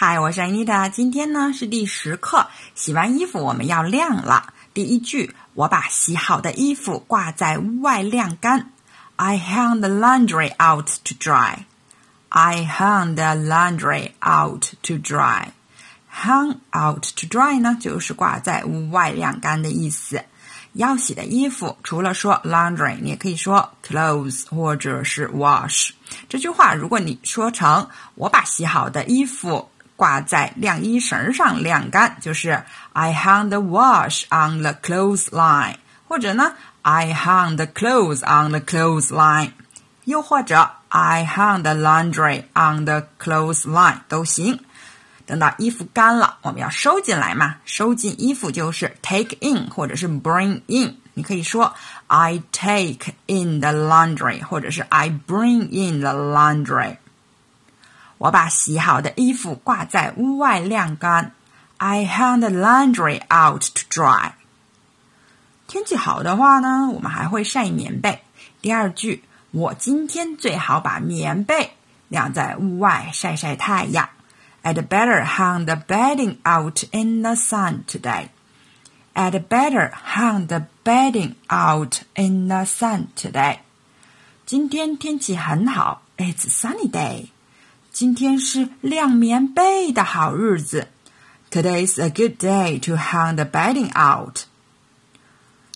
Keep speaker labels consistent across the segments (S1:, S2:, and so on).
S1: 嗨，我是安妮的。今天呢是第十课，洗完衣服我们要晾了。第一句，我把洗好的衣服挂在屋外晾干。I hung the laundry out to dry. I hung the laundry out to dry. Hung out to dry 呢，就是挂在屋外晾干的意思。要洗的衣服，除了说 laundry，你也可以说 clothes 或者是 wash。这句话，如果你说成我把洗好的衣服。挂在晾衣绳上晾干，就是 I hung the wash on the clothesline，或者呢 I hung the clothes on the clothesline，又或者 I hung the laundry on the clothesline 都行。等到衣服干了，我们要收进来嘛？收进衣服就是 take in 或者是 bring in。你可以说 I take in the laundry，或者是 I bring in the laundry。 我把洗好的衣服挂在屋外晾干。I hung the laundry out to dry。天气好的话呢，我们还会晒棉被。第二句，我今天最好把棉被晾在屋外晒晒太阳。I'd better hang the bedding out in the sun today. I'd better hang the bedding out in the sun today. 今天天气很好，It's sunny day. 今天是晾棉被的好日子。Today's a good day to hang the bedding out。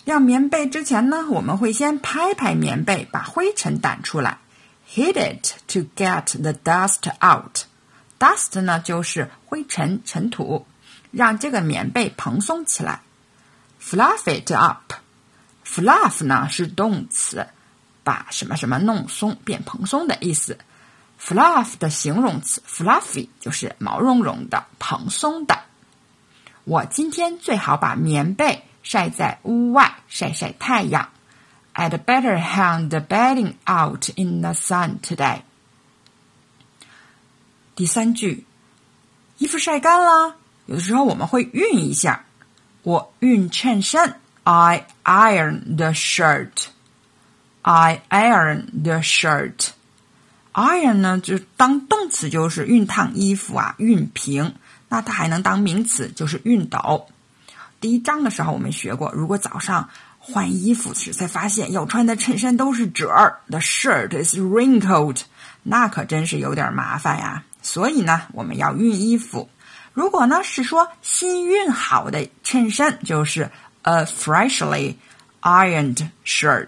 S1: 晾棉被之前呢，我们会先拍拍棉被，把灰尘掸出来。Hit it to get the dust out。Dust 呢就是灰尘、尘土，让这个棉被蓬松起来。Fluff it up。Fluff 呢是动词，把什么什么弄松、变蓬松的意思。Fluff 的形容词 fluffy 就是毛茸茸的、蓬松的。我今天最好把棉被晒在屋外晒晒太阳。I'd better hang the bedding out in the sun today。第三句，衣服晒干了，有的时候我们会熨一下。我熨衬衫，I iron the shirt。I iron the shirt。 Iron 呢，就当动词就是熨烫衣服啊，熨平。那它还能当名词，就是熨斗。第一章的时候我们学过，如果早上换衣服时才发现要穿的衬衫都是褶儿，the shirt is wrinkled，那可真是有点麻烦呀。所以呢，我们要熨衣服。如果呢是说新熨好的衬衫，就是 a freshly ironed shirt。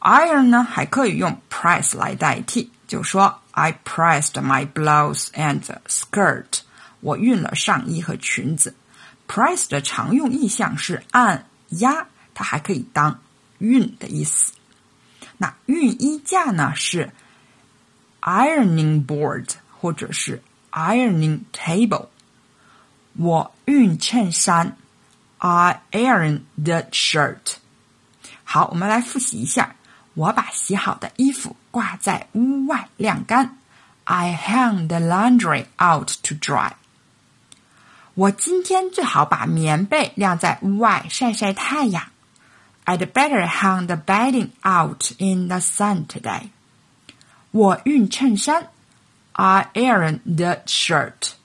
S1: iron 呢还可以用 Price 来代替，就说 I pressed my blouse and skirt。我熨了上衣和裙子。press 的常用意象是按压，它还可以当熨的意思。那熨衣架呢是 ironing board 或者是 ironing table。我熨衬衫，I iron the shirt。好，我们来复习一下。我把洗好的衣服挂在屋外晾干。I hang the laundry out to dry。我今天最好把棉被晾在屋外晒晒太阳。I'd better hang the bedding out in the sun today。我熨衬衫。I iron the shirt。